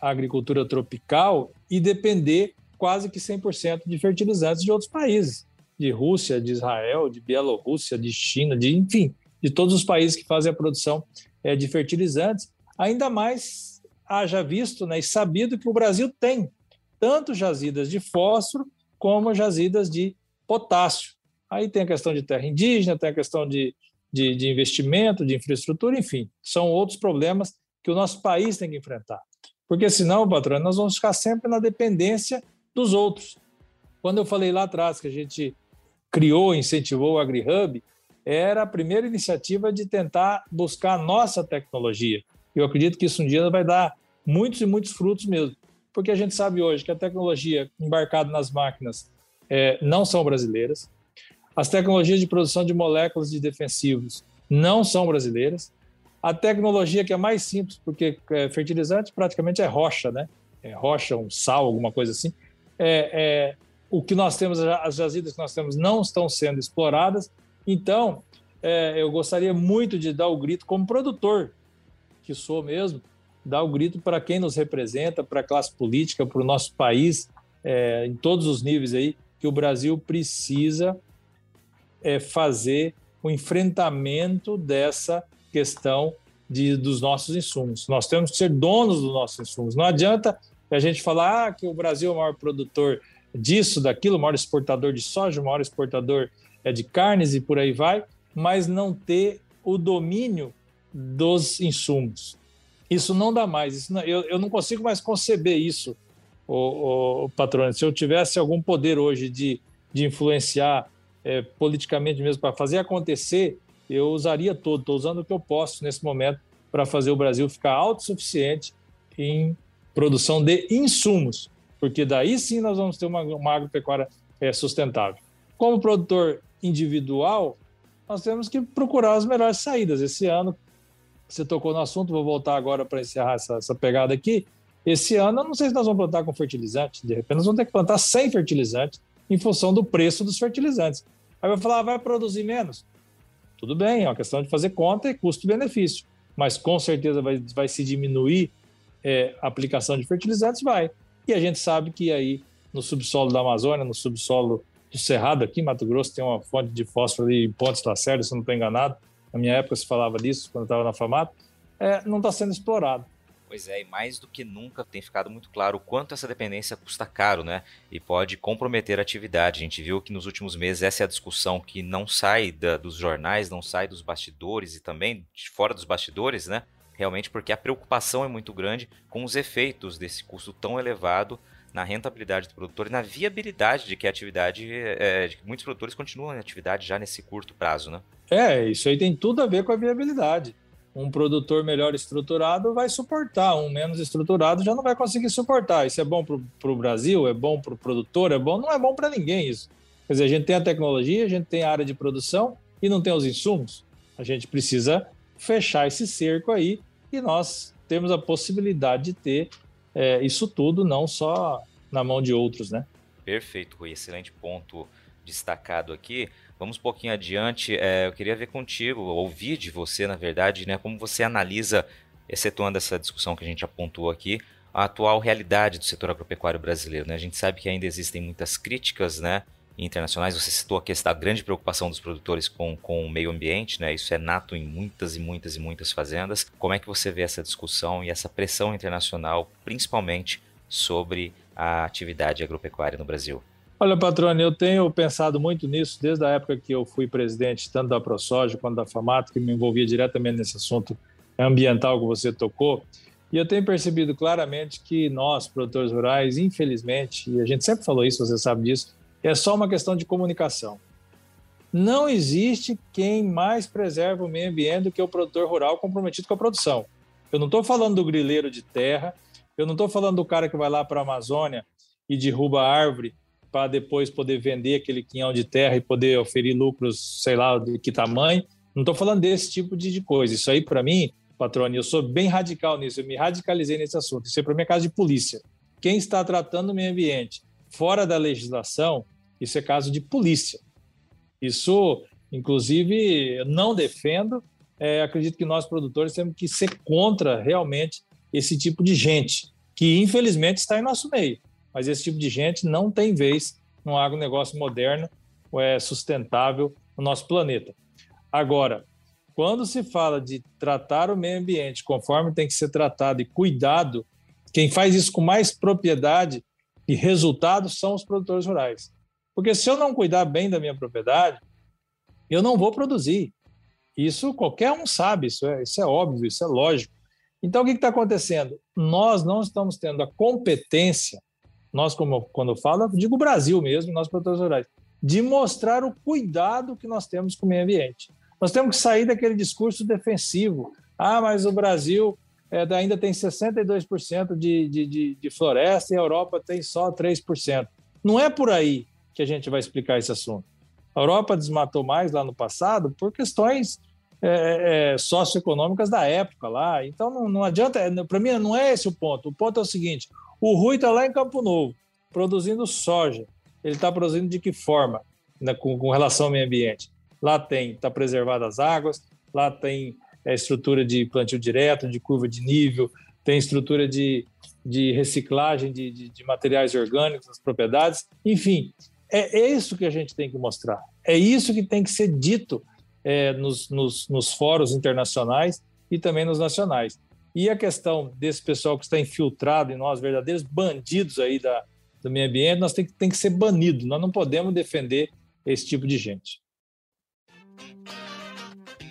a agricultura tropical e depender quase que 100% de fertilizantes de outros países, de Rússia, de Israel, de Bielorrússia, de China, de enfim, de todos os países que fazem a produção é, de fertilizantes. Ainda mais haja visto né, e sabido que o Brasil tem tanto jazidas de fósforo como jazidas de potássio. Aí tem a questão de terra indígena, tem a questão de, de, de investimento, de infraestrutura, enfim, são outros problemas que o nosso país tem que enfrentar. Porque senão, patrão, nós vamos ficar sempre na dependência dos outros. Quando eu falei lá atrás que a gente criou, incentivou o AgriHub, era a primeira iniciativa de tentar buscar a nossa tecnologia. Eu acredito que isso um dia vai dar muitos e muitos frutos mesmo porque a gente sabe hoje que a tecnologia embarcada nas máquinas é, não são brasileiras, as tecnologias de produção de moléculas de defensivos não são brasileiras, a tecnologia que é mais simples, porque é, fertilizante praticamente é rocha, né? É rocha, um sal, alguma coisa assim. É, é, o que nós temos, as jazidas que nós temos não estão sendo exploradas. Então, é, eu gostaria muito de dar o grito como produtor, que sou mesmo, dar o grito para quem nos representa, para a classe política, para o nosso país, é, em todos os níveis aí, que o Brasil precisa é, fazer o enfrentamento dessa questão de, dos nossos insumos. Nós temos que ser donos dos nossos insumos. Não adianta a gente falar ah, que o Brasil é o maior produtor disso, daquilo, o maior exportador de soja, o maior exportador é de carnes e por aí vai, mas não ter o domínio dos insumos. Isso não dá mais. Não, eu, eu não consigo mais conceber isso, o, o patrão. Se eu tivesse algum poder hoje de, de influenciar é, politicamente mesmo para fazer acontecer, eu usaria todo. Estou usando o que eu posso nesse momento para fazer o Brasil ficar autossuficiente em produção de insumos, porque daí sim nós vamos ter uma, uma agropecuária é, sustentável. Como produtor individual, nós temos que procurar as melhores saídas. Esse ano, você tocou no assunto, vou voltar agora para encerrar essa, essa, pegada aqui. Esse ano, eu não sei se nós vamos plantar com fertilizante, de repente nós vamos ter que plantar sem fertilizante, em função do preço dos fertilizantes. Aí vai falar, ah, vai produzir menos? Tudo bem, é uma questão de fazer conta e custo-benefício, mas com certeza vai, vai se diminuir é, a aplicação de fertilizantes, vai. E a gente sabe que aí no subsolo da Amazônia, no subsolo do Cerrado aqui, Mato Grosso, tem uma fonte de fósforo ali em Pontes Lacerda, se não estou enganado. Na minha época se falava disso, quando estava na FAMAT. É, não está sendo explorado. Pois é, e mais do que nunca tem ficado muito claro o quanto essa dependência custa caro, né? E pode comprometer a atividade. A gente viu que nos últimos meses essa é a discussão que não sai da, dos jornais, não sai dos bastidores e também de fora dos bastidores, né? Realmente porque a preocupação é muito grande com os efeitos desse custo tão elevado na rentabilidade do produtor e na viabilidade de que a atividade, é, de que muitos produtores continuam em atividade já nesse curto prazo, né? É, isso aí tem tudo a ver com a viabilidade. Um produtor melhor estruturado vai suportar, um menos estruturado já não vai conseguir suportar. Isso é bom para o Brasil, é bom para o produtor, é bom, não é bom para ninguém isso. Quer dizer, a gente tem a tecnologia, a gente tem a área de produção e não tem os insumos. A gente precisa fechar esse cerco aí e nós temos a possibilidade de ter é, isso tudo não só na mão de outros, né? Perfeito, Rui. Excelente ponto destacado aqui. Vamos um pouquinho adiante. É, eu queria ver contigo, ouvir de você, na verdade, né, como você analisa, excetuando essa discussão que a gente apontou aqui, a atual realidade do setor agropecuário brasileiro. Né? A gente sabe que ainda existem muitas críticas, né? internacionais. Você citou a questão da grande preocupação dos produtores com, com o meio ambiente, né? Isso é nato em muitas e muitas e muitas fazendas. Como é que você vê essa discussão e essa pressão internacional, principalmente sobre a atividade agropecuária no Brasil? Olha, patrônio, eu tenho pensado muito nisso desde a época que eu fui presidente tanto da ProSoja quanto da FAMAT, que me envolvia diretamente nesse assunto ambiental que você tocou. E eu tenho percebido claramente que nós, produtores rurais, infelizmente, e a gente sempre falou isso, você sabe disso, é só uma questão de comunicação. Não existe quem mais preserva o meio ambiente do que o produtor rural comprometido com a produção. Eu não estou falando do grileiro de terra, eu não estou falando do cara que vai lá para a Amazônia e derruba a árvore para depois poder vender aquele quinhão de terra e poder oferir lucros, sei lá, de que tamanho. Não estou falando desse tipo de, coisa. Isso aí, para mim, patrônio, eu sou bem radical nisso, eu me radicalizei nesse assunto. Isso aí, para mim, é caso de polícia. Quem está tratando o meio ambiente fora da legislação, isso é caso de polícia. Isso, inclusive, eu não defendo. É, acredito que nós, produtores, temos que ser contra realmente esse tipo de gente, que infelizmente está em nosso meio. Mas esse tipo de gente não tem vez no agronegócio moderno é sustentável no nosso planeta. Agora, quando se fala de tratar o meio ambiente conforme tem que ser tratado e cuidado, quem faz isso com mais propriedade e resultados são os produtores rurais. Porque se eu não cuidar bem da minha propriedade, eu não vou produzir. Isso qualquer um sabe, isso é, isso é óbvio, isso é lógico. Então, o que está acontecendo? Nós não estamos tendo a competência, nós, como quando eu falo, digo Brasil mesmo, nós produtores rurais, de mostrar o cuidado que nós temos com o meio ambiente. Nós temos que sair daquele discurso defensivo. Ah, mas o Brasil é, ainda tem 62% de, de, de, de floresta e a Europa tem só 3%. Não é por aí que a gente vai explicar esse assunto. A Europa desmatou mais lá no passado por questões é, é, socioeconômicas da época lá. Então não, não adianta, é, para mim não é esse o ponto. O ponto é o seguinte: o Rui está lá em Campo Novo, produzindo soja. Ele está produzindo de que forma né, com, com, relação ao meio ambiente? Lá tem, está preservadas as águas, lá tem é, estrutura de plantio direto, de curva de nível, tem estrutura de, de reciclagem de, de, de materiais orgânicos nas propriedades, enfim, é, é, isso que a gente tem que mostrar, é isso que tem que ser dito é, nos, nos, nos fóruns internacionais e também nos nacionais. E a questão desse pessoal que está infiltrado em nós, verdadeiros bandidos aí da, do meio ambiente, nós tem que, tem que ser banido. Nós não podemos defender esse tipo de gente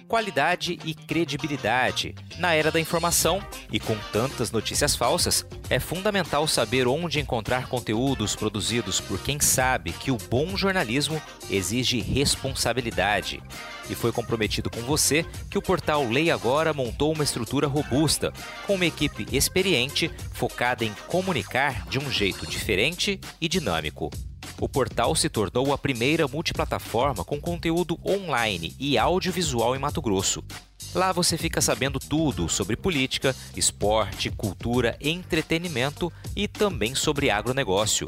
qualidade e credibilidade. Na era da informação e com tantas notícias falsas, é fundamental saber onde encontrar conteúdos produzidos por quem sabe que o bom jornalismo exige responsabilidade. E foi comprometido com você que o portal Lei Agora montou uma estrutura robusta, com uma equipe experiente focada em comunicar de um jeito diferente e dinâmico. o portal se tornou a primeira multiplataforma com conteúdo online e audiovisual em Mato Grosso. Lá você fica sabendo tudo sobre política, esporte, cultura, entretenimento e também sobre agronegócio.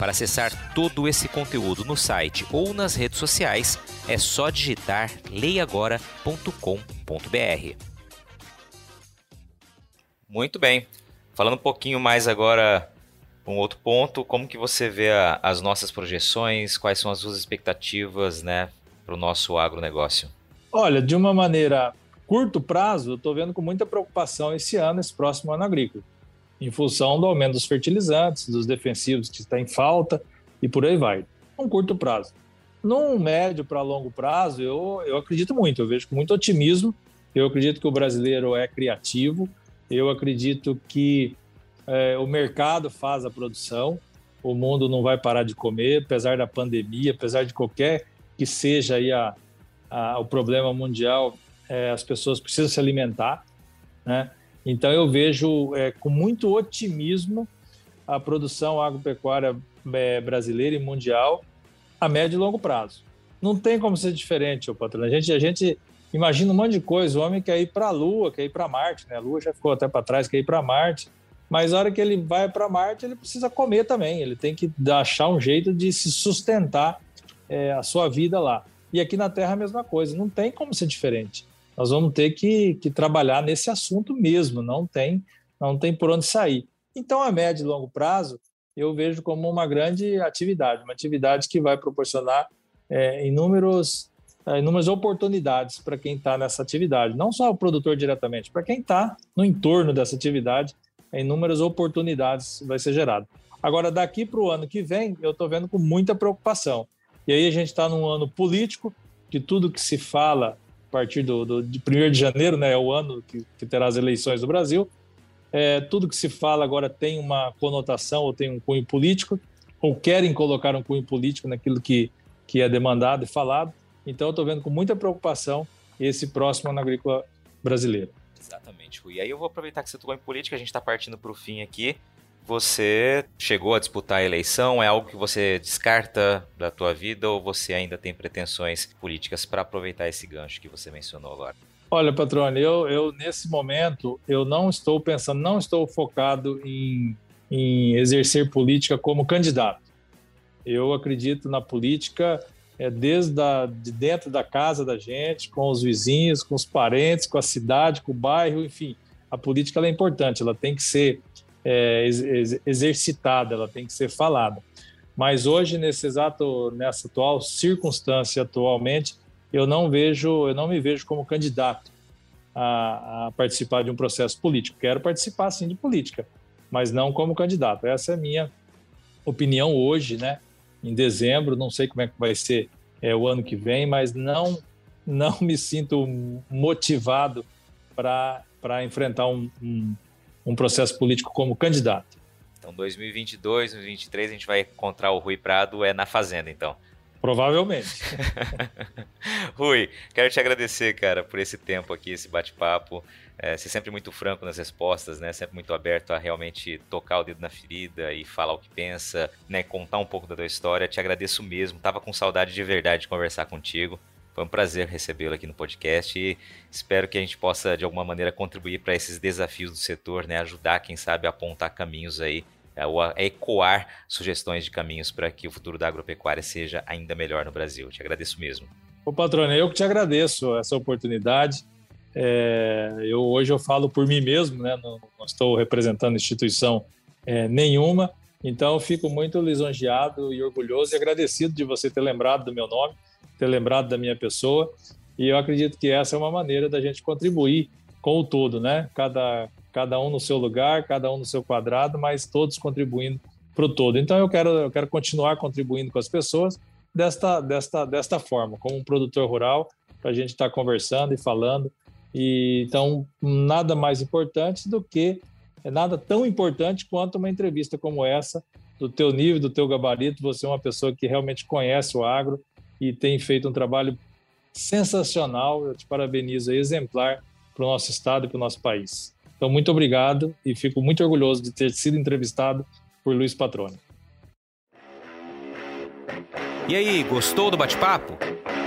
Para acessar todo esse conteúdo no site ou nas redes sociais, é só digitar leiagora.com.br. Muito bem. Falando um pouquinho mais agora um outro ponto, como que você vê a, as nossas projeções, quais são as suas expectativas, né, para o nosso agronegócio? Olha, de uma maneira curto prazo, eu estou vendo com muita preocupação esse ano, esse próximo ano agrícola em função do aumento dos fertilizantes, dos defensivos que está em falta e por aí vai. Um curto prazo. Num médio para longo prazo, eu, eu acredito muito, eu vejo com muito otimismo. Eu acredito que o brasileiro é criativo, eu acredito que é, o mercado faz a produção, o mundo não vai parar de comer, apesar da pandemia, apesar de qualquer que seja aí a, a o problema mundial, é, as pessoas precisam se alimentar, né? Então eu vejo é, com muito otimismo a produção agropecuária é, brasileira e mundial a médio e longo prazo. Não tem como ser diferente, o patrão. A gente, a gente imagina um monte de coisa. O homem quer ir para a Lua, quer ir para Marte, né? A Lua já ficou até para trás, quer ir para Marte. Mas a hora que ele vai para Marte, ele precisa comer também. Ele tem que achar um jeito de se sustentar é, a sua vida lá. E aqui na Terra a mesma coisa. Não tem como ser diferente nós vamos ter que, que trabalhar nesse assunto mesmo, não tem, não tem por onde sair. Então, a médio e longo prazo, eu vejo como uma grande atividade, uma atividade que vai proporcionar é, inúmeros, é, inúmeras oportunidades para quem está nessa atividade, não só o produtor diretamente, para quem está no entorno dessa atividade, inúmeras oportunidades vai ser gerado. Agora, daqui para o ano que vem, eu estou vendo com muita preocupação. E aí a gente está num ano político, que tudo que se fala a partir do, do, de 1 de janeiro, né, é o ano que, que terá as eleições do Brasil. É, tudo que se fala agora tem uma conotação ou tem um cunho político, ou querem colocar um cunho político naquilo que, que é demandado e falado. Então, eu estou vendo com muita preocupação esse próximo ano agrícola brasileiro. Exatamente, Rui. E aí eu vou aproveitar que você tocou em política, a gente está partindo para o fim aqui. Você chegou a disputar a eleição? É algo que você descarta da tua vida ou você ainda tem pretensões políticas para aproveitar esse gancho que você mencionou agora? Olha, Patrone, eu, eu nesse momento eu não estou pensando, não estou focado em, em exercer política como candidato. Eu acredito na política é, desde a, de dentro da casa da gente, com os vizinhos, com os parentes, com a cidade, com o bairro, enfim. A política é importante, ela tem que ser é, ex exercitada, ela tem que ser falada. Mas hoje, nesse exato, nessa atual circunstância, atualmente, eu não vejo, eu não me vejo como candidato a, a participar de um processo político. Quero participar, sim, de política, mas não como candidato. Essa é a minha opinião hoje, né? Em dezembro, não sei como é que vai ser é, o ano que vem, mas não não me sinto motivado para enfrentar um, um um processo político como candidato. Então, 2022, 2023, a gente vai encontrar o Rui Prado é na Fazenda, então. Provavelmente. Rui, quero te agradecer, cara, por esse tempo aqui, esse bate-papo. É, ser sempre muito franco nas respostas, né? Sempre muito aberto a realmente tocar o dedo na ferida e falar o que pensa, né? Contar um pouco da tua história. Te agradeço mesmo. Tava com saudade de verdade de conversar contigo. Foi um prazer recebê-lo aqui no podcast e espero que a gente possa, de alguma maneira, contribuir para esses desafios do setor, né? ajudar, quem sabe, a apontar caminhos aí, é, ou a ecoar sugestões de caminhos para que o futuro da agropecuária seja ainda melhor no Brasil. Te agradeço mesmo. Ô, patrônio, eu que te agradeço essa oportunidade. É, eu hoje eu falo por mim mesmo, né? não, não estou representando instituição é, nenhuma, então fico muito lisonjeado e orgulhoso e agradecido de você ter lembrado do meu nome ter lembrado da minha pessoa. E eu acredito que essa é uma maneira da gente contribuir com o todo, né? Cada, cada um no seu lugar, cada um no seu quadrado, mas todos contribuindo para o todo. Então eu quero, eu quero continuar contribuindo com as pessoas desta, desta, desta forma, como um produtor rural, para a gente estar tá conversando e falando E, então, nada mais importante do que, é nada tão importante quanto uma entrevista como essa, do teu nível, do teu gabarito, você é uma pessoa que realmente conhece o agro e tem feito um trabalho sensacional, eu te parabenizo, exemplar para o nosso estado e para o nosso país. Então, muito obrigado e fico muito orgulhoso de ter sido entrevistado por Luiz Patrone. E aí, gostou do bate-papo?